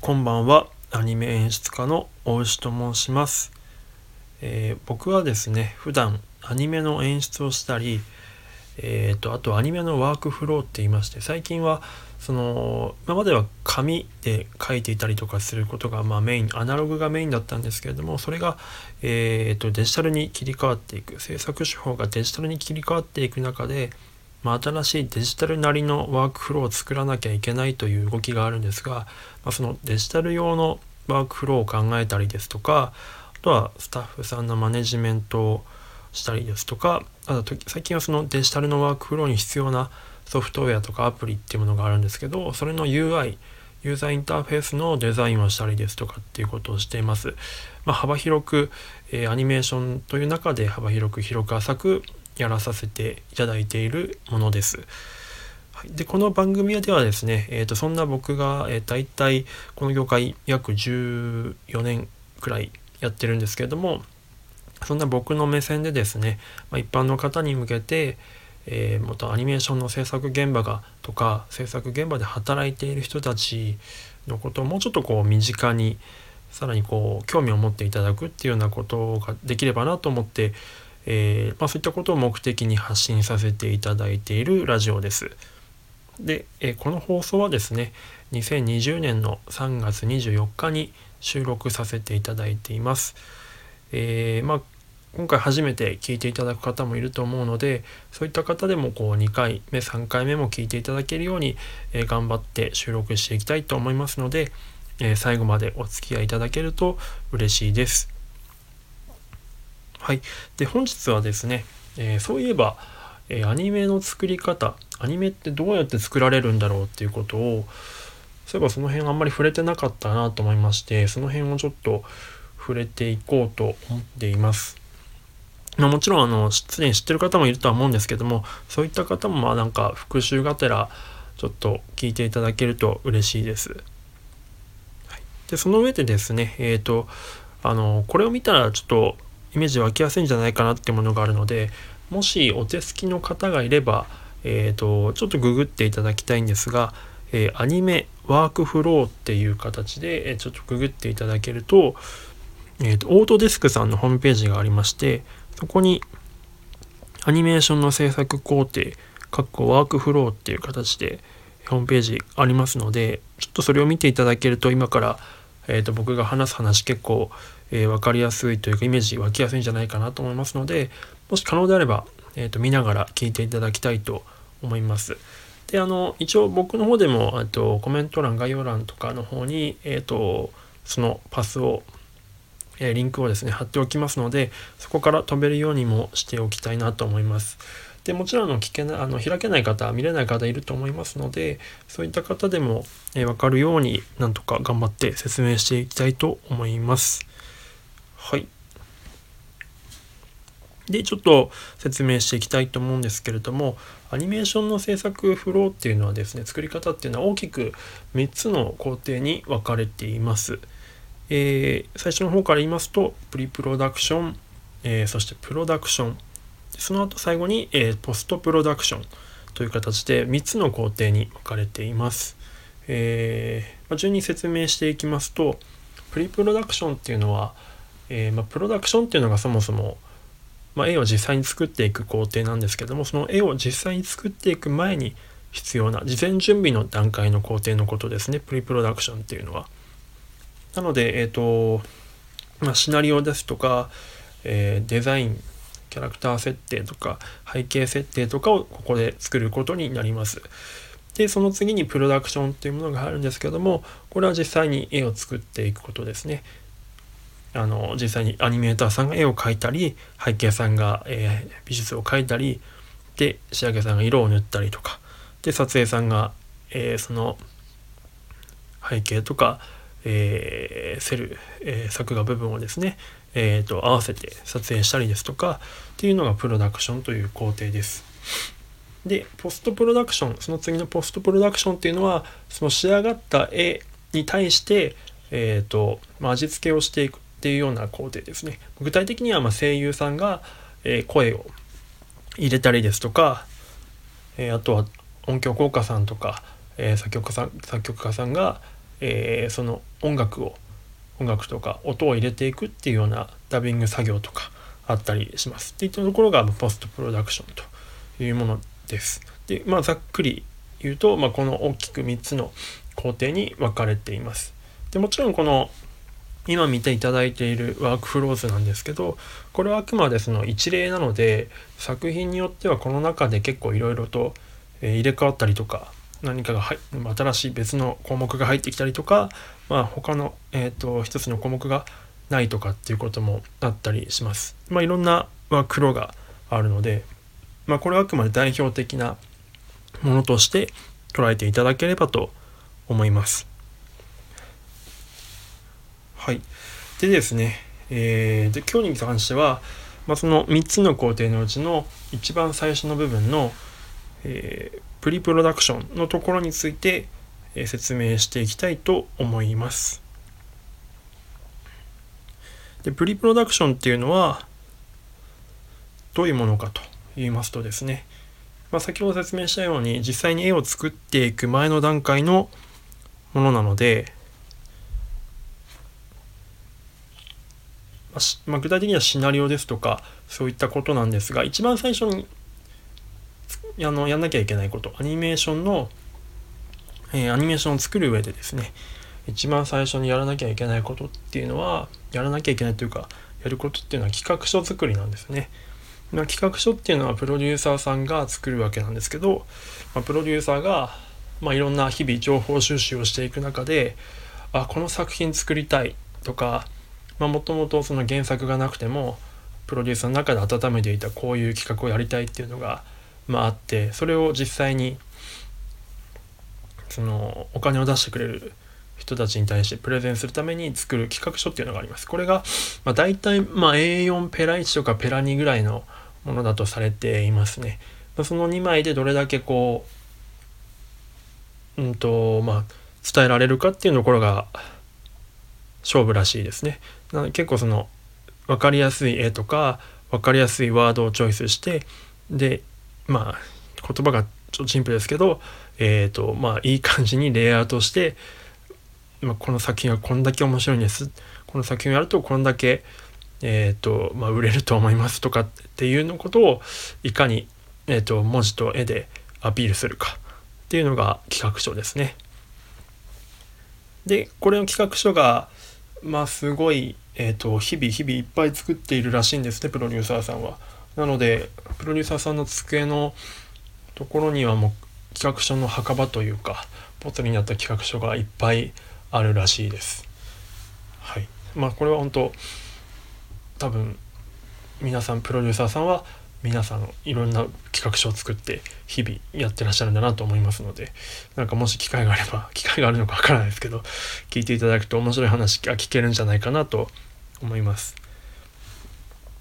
こんばんは。アニメ演出家の大石と申します、えー、僕はですね普段アニメの演出をしたりえーと、あとアニメのワークフローって言いまして最近はその今までは紙で書いていたりとかすることがまあメインアナログがメインだったんですけれどもそれが、えーと、デジタルに切り替わっていく制作手法がデジタルに切り替わっていく中で、まあ、新しいデジタルなりのワークフローを作らなきゃいけないという動きがあるんですが、まあ、そのデジタル用のワークフローを考えたりですとかあとはスタッフさんのマネジメントをしたりですとかあと最近はそのデジタルのワークフローに必要なソフトウェアとかアプリっていうものがあるんですけどそれの UI ユーザーインターフェースのデザインをしたりですとかっていうことをしています。まあ、幅広く、えー、アニメーションという中で幅広く広く浅くやらさせていただいているものです。でこの番組ではですね、えー、とそんな僕が、えー、大体この業界約14年くらいやってるんですけれどもそんな僕の目線でですね、まあ、一般の方に向けて、えー、元アニメーションの制作現場がとか制作現場で働いている人たちのことをもうちょっとこう身近にさらにこう興味を持っていただくっていうようなことができればなと思って、えー、まあ、そういったことを目的に発信させていただいているラジオです。で、えー、この放送はですね2020年の3月24日に収録させていただいています。えー、まあ、今回初めて聞いていただく方もいると思うのでそういった方でもこう2回目3回目も聞いていただけるように、えー、頑張って収録していきたいと思いますので、えー、最後までお付き合いいただけると嬉しいです。はい、で本日はですね、えー、そういえば、えアニメの作り方アニメってどうやって作られるんだろうっていうことをそういえばその辺あんまり触れてなかったなと思いましてその辺をちょっと触れていこうと思っています。まあ、もちろんあのすでに知ってる方もいるとは思うんですけどもそういった方もまあなんか復習がてらちょっと聞いていただけると嬉しいです。はい、でその上でですねえっ、ー、とあのこれを見たらちょっとイメージ湧きやすいんじゃないかなっていうものがあるのでもしお手すきの方がいれば、えーと、ちょっとググっていただきたいんですが、えー、アニメワークフローっていう形で、え、ちょっとググっていただけると,、えーと、オートデスクさんのホームページがありましてそこにアニメーションの制作工程、かっこワークフローっていう形でホームページありますので、ちょっとそれを見ていただけると今から、えー、と僕が話す話結構、えー、分かりやすいというかイメージ湧きやすいんじゃないかなと思いますので、もし可能であれば、えー、と見ながら聞いていただきたいと思います。で、あの、一応僕の方でも、とコメント欄、概要欄とかの方に、え、ー、と、そのパスをえリンクをですね貼っておきますのでそこから飛べるようにもしておきたいなと思います。でもちろんの聞けなあの開けない方見れない方いると思いますのでそういった方でも、え分かるようになんとか頑張って説明していきたいと思います。はい。でちょっと説明していきたいと思うんですけれどもアニメーションの制作フローっていうのはですね作り方っていうのは大きく3つの工程に分かれています。えー、最初の方から言いますとプリプロダクション、えー、そしてプロダクションその後最後に、えー、ポストプロダクションという形で3つの工程に分かれています。えま、順に説明していきますとプリプロダクションっていうのは、えまあ、プロダクションっていうのがそもそも、まあ、絵を実際に作っていく工程なんですけどもその絵を実際に作っていく前に必要な事前準備の段階の工程のことですねプリプロダクションっていうのは。なので、え、ー、と、まあ、シナリオですとか、えー、デザイン、キャラクター設定とか、背景設定とかをここで作ることになります。で、その次にプロダクションっていうものがあるんですけども、これは実際に絵を作っていくことですね。あの、実際にアニメーターさんが絵を描いたり、背景さんが、えー、美術を描いたり、で、仕上げさんが色を塗ったりとか、で、撮影さんが、えー、その背景とか、えー、セル、え、作画部分をですね、えーと、合わせて撮影したりですとかっていうのがプロダクションという工程です。でポストプロダクションその次のポストプロダクションっていうのはその仕上がった絵に対して、えーとまあ、味付けをしていくっていうような工程ですね。具体的にはま声優さんが、え、声を入れたりですとか、え、あとは音響効果さんとか、え、作曲家さん作曲家さんがえ、その音楽を音楽とか音を入れていくっていうようなダビング作業とかあったりします。っていったところがポストプロダクションというものです。で、まあ、ざっくり言うと、まあ、この大きく3つの工程に分かれています。でもちろんこの今見ていただいているワークフローズなんですけどこれはあくまでその一例なので作品によってはこの中で結構いろいろと入れ替わったりとか何かが新しい別の項目が入ってきたりとか、まあ、他の、えーと、一つの項目がないとかっていうこともあったりします。まあ、いろんなワークフローがあるので、まあ、これはあくまで代表的なものとして捉えていただければと思います。はい。でですね、えー、で今日に関しては、まあ、その3つの工程のうちの一番最初の部分の、えー、プリプロダクションのところについて、えー、説明していきたいと思います。でプリプロダクションっていうのはどういうものかと言いますとですね、まあ、先ほど説明したように実際に絵を作っていく前の段階のものなので、まあ、具体的にはシナリオですとかそういったことなんですが一番最初にあのやんなきゃいけないことアニメーションの、えー、アニメーションを作る上でですね一番最初にやらなきゃいけないことっていうのはやらなきゃいけないというかやることっていうのは企画書作りなんですね。まあ、企画書っていうのはプロデューサーさんが作るわけなんですけど、まあ、プロデューサーが、まあ、いろんな日々情報収集をしていく中であこの作品作りたいとかもともとその原作がなくてもプロデューサーの中で温めていたこういう企画をやりたいっていうのが、まあ、あってそれを実際にそのお金を出してくれる人たちに対してプレゼンするために作る企画書っていうのがあります。これが、まあ、大体、まあ、A4 ペラ1とかペラ2ぐらいのものだとされていますね。ま、その2枚でどれだけこう、うんと、まあ、伝えられるかっていうところが勝負らしいですね。な結構その分かりやすい絵とか分かりやすいワードをチョイスしてでまあ言葉がちょっとシンプルですけどえっ、ー、とまあいい感じにレイアウトして、まあ、この作品はこんだけ面白いんですこの作品をやるとこんだけえっ、ー、とまあ売れると思いますとかっていうのことをいかに、えーと文字と絵でアピールするかっていうのが企画書ですね。でこれの企画書がまあすごいえーと、日々日々いっぱい作っているらしいんですねプロデューサーさんは。なのでプロデューサーさんの机のところにはもう企画書の墓場というかボツになった企画書がいっぱいあるらしいです。はい、まあこれは本当多分皆さんプロデューサーさんは皆さんいろんな企画書を作って日々やってらっしゃるんだなと思いますのでなんかもし機会があれば 機会があるのかわからないですけど聞いていただくと面白い話が聞けるんじゃないかなと思います。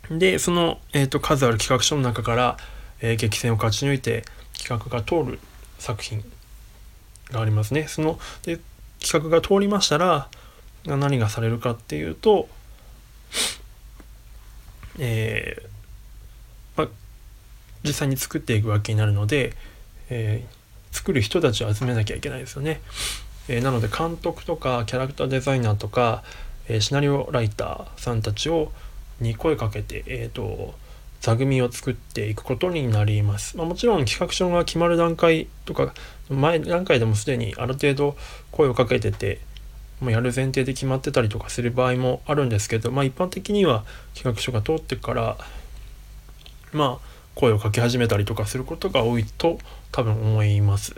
でその、えーと、数ある企画書の中から、えー、激戦を勝ち抜いて企画が通る作品がありますね。そので企画が通りましたら何がされるかっていうと、えー、実際に作っていくわけになるので、えー、作る人たちを集めなきゃいけないですよね。えー、なので監督とかキャラクターデザイナーとか、えー、シナリオライターさんたちをに声かけて、えーと、座組を作っていくことになります。まあ、もちろん企画書が決まる段階とか前段階でもすでにある程度声をかけててもうやる前提で決まってたりとかする場合もあるんですけど、まあ、一般的には企画書が通ってからまあ声をかけ始めたりとかすることが多いと多分思います。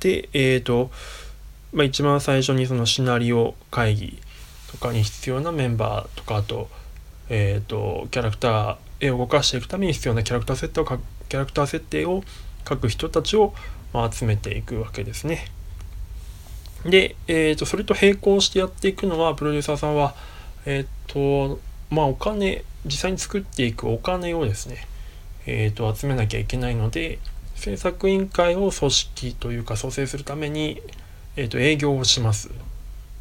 でえっ、ー、と、まあ、一番最初にそのシナリオ会議とかに必要なメンバーとかあと,、えーと、キャラクター絵を動かしていくために必要なキャラクター設定をキャラクター設定を書く人たちを、まあ、集めていくわけですね。で、えーと、それと並行してやっていくのはプロデューサーさんはえっ、ー、とまあお金実際に作っていくお金をですね、えーと、集めなきゃいけないので制作委員会を組織というか創生するために、えーと、営業をします。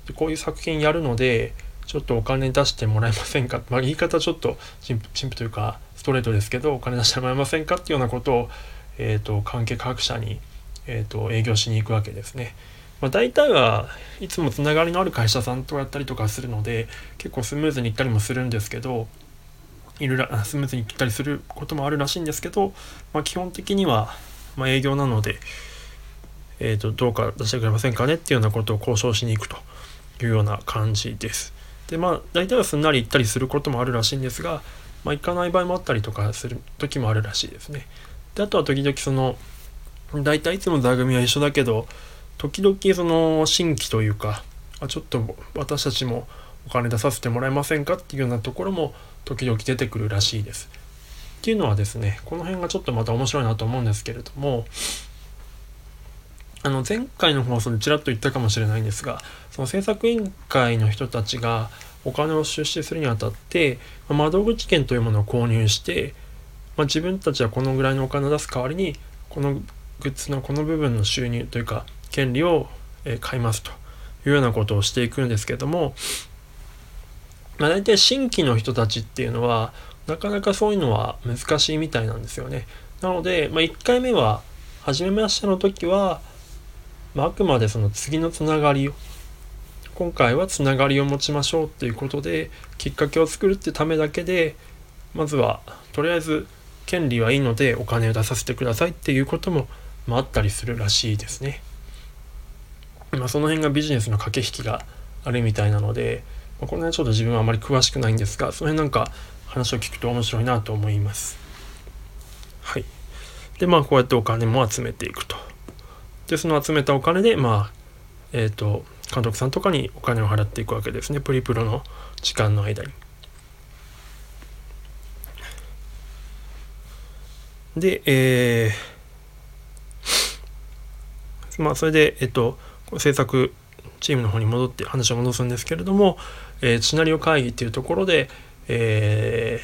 でこういう作品やるのでちょっとお金出してもらえませんか、まあ、言い方ちょっと陳腐というかストレートですけどお金出してもらえませんかっていうようなことを、えーと、関係各社に、えー、と営業しに行くわけですね。まあ、大体はいつもつながりのある会社さんとやったりとかするので結構スムーズにいったりもするんですけどいろいろスムーズにいったりすることもあるらしいんですけど、まあ、基本的には、ま、営業なので、えーと、どうか出してくれませんかねっていうようなことを交渉しに行くというような感じです。でまあ大体はすんなり行ったりすることもあるらしいんですが、まあ、行かない場合もあったりとかする時もあるらしいですね。であとは時々その大体いつも座組は一緒だけど時々その新規というかあちょっと私たちもお金出させてもらえませんかっていうようなところも時々出てくるらしいです。っていうのはですねこの辺がちょっとまた面白いなと思うんですけれどもあの前回の放送でちらっと言ったかもしれないんですがその制作委員会の人たちがお金を出資するにあたって窓口券というものを購入して、まあ、自分たちはこのぐらいのお金を出す代わりにこのグッズのこの部分の収入というか権利を買いますというようなことをしていくんですけども、まあ、大体新規の人たちっていうのはなかなかそういうのは難しいみたいなんですよね。なので、まあ、1回目は初めましての時は、まあ、あくまでその次のつながりを今回はつながりを持ちましょうっていうことできっかけを作るってためだけでまずはとりあえず権利はいいのでお金を出させてくださいっていうことも、まあ、ったりするらしいですね。まあ、その辺がビジネスの駆け引きがあるみたいなので、この辺ちょっと自分はあまり詳しくないんですがその辺なんか話を聞くと面白いなと思います。はい。でまあこうやってお金も集めていくと。でその集めたお金でまあえっ、ー、と監督さんとかにお金を払っていくわけですねプリプロの時間の間に。で、えー、まあそれでえっと制作チームの方に戻って話を戻すんですけれども、えー、シナリオ会議っていうところで、え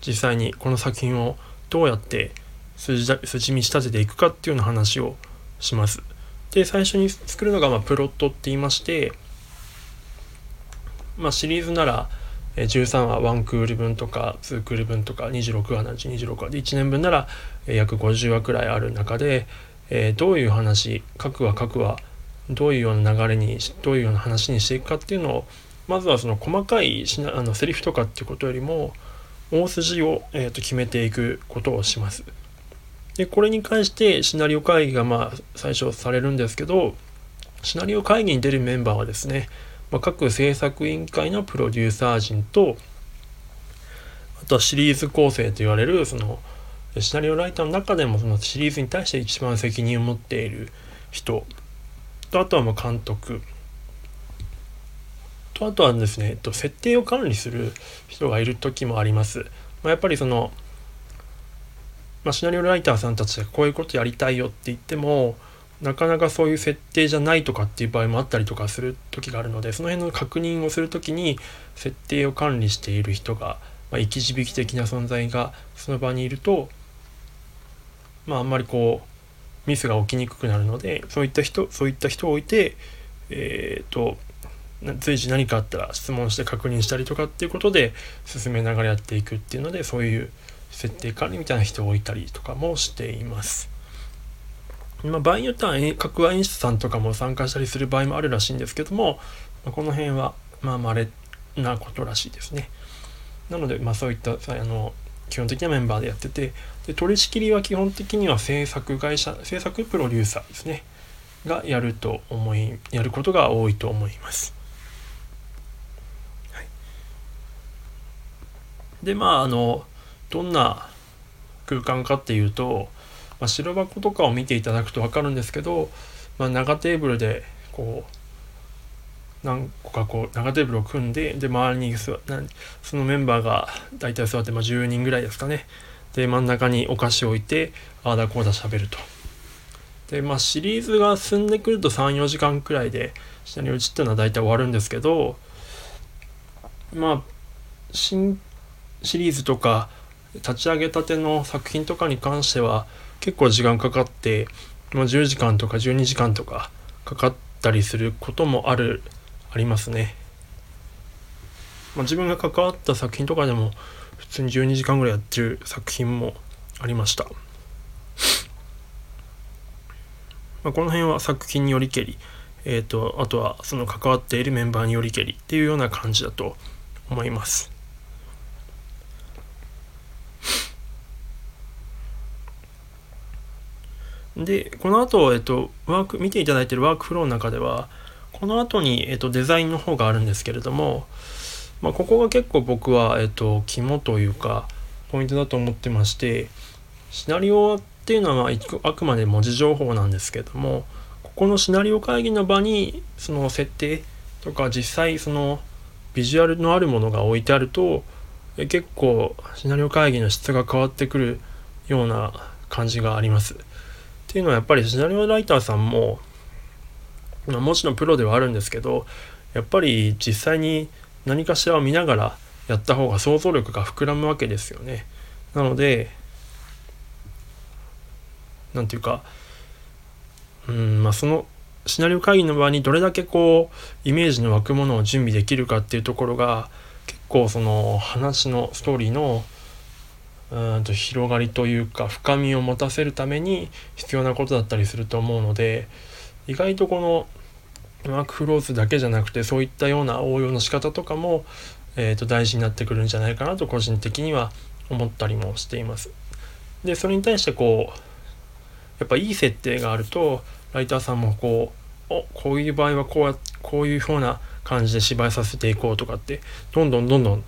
ー、実際にこの作品をどうやって筋筋道立てていくかっていうような話をします。で最初に作るのが、まあ、プロットって言いまして、まあ、シリーズなら13話1クール分とか2クール分とか26話なうち26話で1年分なら約50話くらいある中で、えー、どういう話各話各話どういうような流れにどういうような話にしていくかっていうのをまずはその細かいしなあのセリフとかっていうことよりも大筋を、えー、と決めていくことをします。でこれに関してシナリオ会議がまあ最初されるんですけどシナリオ会議に出るメンバーはですね、まあ、各制作委員会のプロデューサー陣とあとはシリーズ構成と言われるそのシナリオライターの中でもそのシリーズに対して一番責任を持っている人とあとはま監督とあとはですね、えっと、設定を管理する人がいる時もあります。まあ、やっぱりその、まあ、シナリオライターさんたちがこういうことやりたいよって言ってもなかなかそういう設定じゃないとかっていう場合もあったりとかする時があるのでその辺の確認をする時に設定を管理している人が、まあ、生き字引的な存在がその場にいるとまああんまりこうミスが起きにくくなるのでそういった人そういった人を置いてえっ、ー、と随時何かあったら質問して確認したりとかっていうことで進めながらやっていくっていうのでそういう設定管理みたいな人を置いたりとかもしています。まあ、場合によっては各話演出さんとかも参加したりする場合もあるらしいんですけども、まあ、この辺はまあ稀なことらしいですね。なので、まあ、そういったあの基本的なメンバーでやっててで取り仕切りは基本的には制作会社制作プロデューサーですねがやると思いやることが多いと思います。はい、でまああのどんな空間かっていうと、まあ、白箱とかを見ていただくと分かるんですけど、まあ、長テーブルでこう何個かこう長テーブルを組んでで周りにそのメンバーが大体座って、まあ、10人ぐらいですかね。で真ん中にお菓子を置いてああだこうだしゃべると。でまあシリーズが進んでくると34時間くらいで下に落ちっていうのは大体終わるんですけどまあ新シリーズとか立ち上げたての作品とかに関しては結構時間かかって、まあ、10時間とか12時間とかかかったりすることもあるありますね。まあ、自分が関わった作品とかでも普通に12時間ぐらいやってる作品もありました。まあ、この辺は作品によりけり、えーと、あとはその関わっているメンバーによりけりっていうような感じだと思います。で、この後、えっと、ワーク、見ていただいているワークフローの中では、この後に、えっと、デザインの方があるんですけれども、まあ、ここが結構僕は、えっと、肝というか、ポイントだと思ってまして、シナリオっていうのは、あくまで文字情報なんですけども、ここのシナリオ会議の場に、その設定とか、実際、その、ビジュアルのあるものが置いてあると、結構、シナリオ会議の質が変わってくるような感じがあります。っていうのはやっぱりシナリオライターさんも、もちろんプロではあるんですけどやっぱり実際に何かしらを見ながらやった方が想像力が膨らむわけですよね。なので何て言うかうんまあそのシナリオ会議の場にどれだけこうイメージの湧くものを準備できるかっていうところが結構その話のストーリーのうんと広がりというか深みを持たせるために必要なことだったりすると思うので意外とこのワークフローズだけじゃなくてそういったような応用の仕方とかも、えー、と大事になってくるんじゃないかなと個人的には思ったりもしています。でそれに対してこうやっぱいい設定があるとライターさんもこうおこういう場合はこうやこういうふうな感じで芝居させていこうとかってどんどんどんどん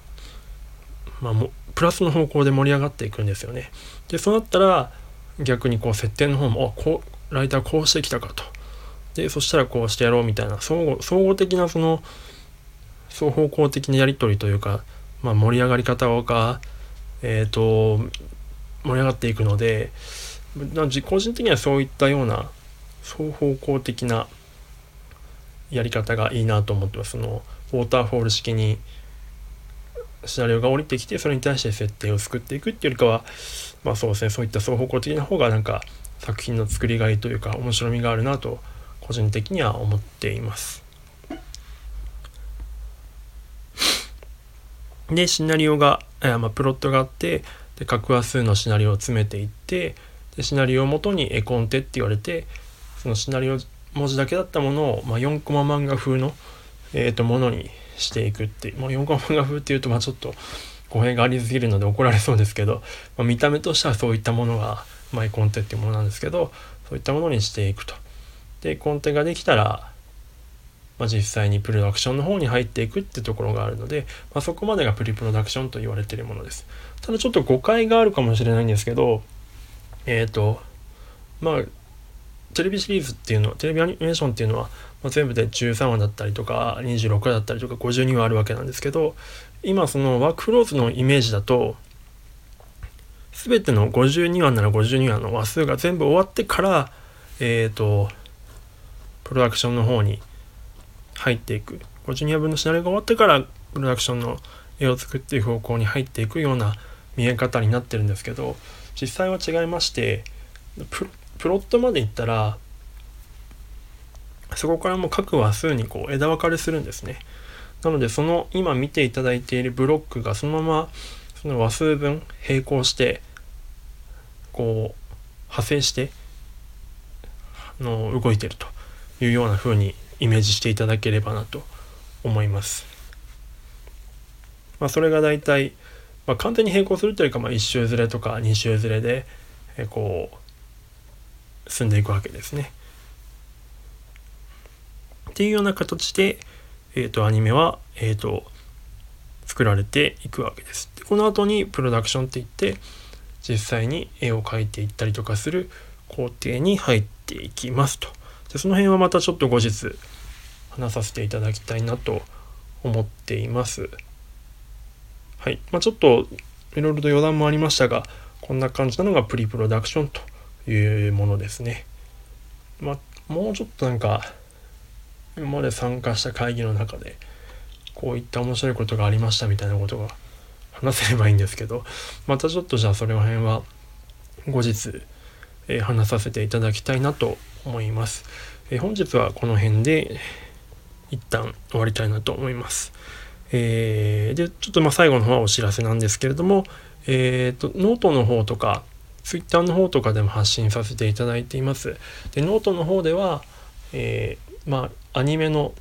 まあもプラスの方向で盛り上がっていくんですよね。でそうなったら逆にこう設定の方もこうライターこうしてきたかと。でそしたらこうしてやろうみたいな総合総合的なその双方向的なやり取りというか、まあ、盛り上がり方がえっ、ー、と盛り上がっていくので個人的にはそういったような双方向的なやり方がいいなと思ってます。そのウォーターフォール式にシナリオが降りてきてそれに対して設定を作っていくっていうよりかはまあそうですねそういった双方向的な方がなんか作品の作りがいというか面白みがあるなと個人的には思っています。でシナリオが、えまあ、プロットがあってで各話数のシナリオを詰めていってでシナリオをもとに絵コンテって言われてそのシナリオ文字だけだったものを、まあ、4コマ漫画風の、えーとものにしていくっていう、4コマ漫画風っていうとまあちょっと語弊がありすぎるので怒られそうですけど、まあ、見た目としてはそういったものがマイコンテっていうものなんですけどそういったものにしていくと。でコンテができたら、まあ、実際にプロダクションの方に入っていくってところがあるので、まあ、そこまでがプリプロダクションと言われているものです。ただちょっと誤解があるかもしれないんですけどえっ、ー、とまあテレビシリーズっていうのはテレビアニメーションっていうのはまあ、全部で13話だったりとか26話だったりとか52話あるわけなんですけど今そのワークフローズのイメージだと全ての52話なら52話の話数が全部終わってからえっ、ー、とプロダクションの方に入っていく52話分のシナリオが終わってからプロダクションの絵を作っていく方向に入っていくような見え方になってるんですけど実際は違いましてプロットまでいったらそこからもう各話数にこう枝分かれするんですね。なのでその今見ていただいているブロックがそのままその話数分並行してこう派生しての動いてるというような風にイメージしていただければなと思います。まあ、それが大体、まあ、完全に並行するというか、まあ、1周ずれとか2周ずれで、えこう進んでいくわけですね。っていうような形で、えーと、アニメは、えーと、作られていくわけです。でこの後にプロダクションっていって実際に絵を描いていったりとかする工程に入っていきますと。でその辺はまたちょっと後日話させていただきたいなと思っています。はい。まあ、ちょっといろいろと余談もありましたがこんな感じなのがプリプロダクションというものですね。まあ、もうちょっとなんか今まで参加した会議の中でこういった面白いことがありましたみたいなことが話せればいいんですけどまたちょっとじゃあそれ辺は後日、えー、話させていただきたいなと思います、え、本日はこの辺で一旦終わりたいなと思います、えー、でちょっとまあ最後の方はお知らせなんですけれどもえっ、とノートの方とか Twitter の方とかでも発信させていただいています。で、ノートの方では、えー、まあ、アニメの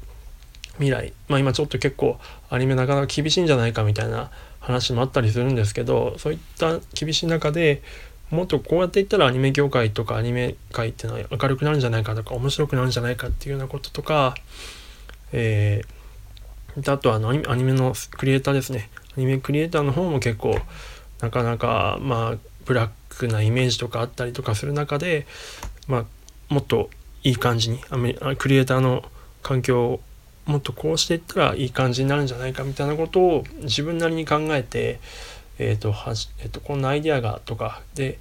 未来、まあ今ちょっと結構アニメなかなか厳しいんじゃないかみたいな話もあったりするんですけど、そういった厳しい中でもっとこうやっていったらアニメ業界とかアニメ界っていうのは明るくなるんじゃないかとか面白くなるんじゃないかっていうようなこととか、えー、あとはアニメのクリエイターですね。アニメクリエイターの方も結構なかなかまあブラックなイメージとかあったりとかする中で、まあ、もっといい感じにアメクリエイターの環境をもっとこうしていったらいい感じになるんじゃないかみたいなことを自分なりに考えて、えーとはじえーと、こんなアイデアがとかで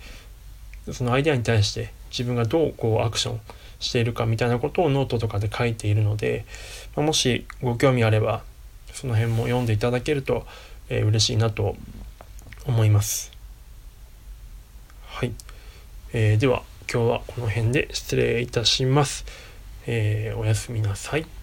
そのアイデアに対して自分がどうこうアクションしているかみたいなことをノートとかで書いているので、まあ、もしご興味あればその辺も読んでいただけると、えー、嬉しいなと思います。はい、えー、では今日はこの辺で失礼いたします。えー、おやすみなさい。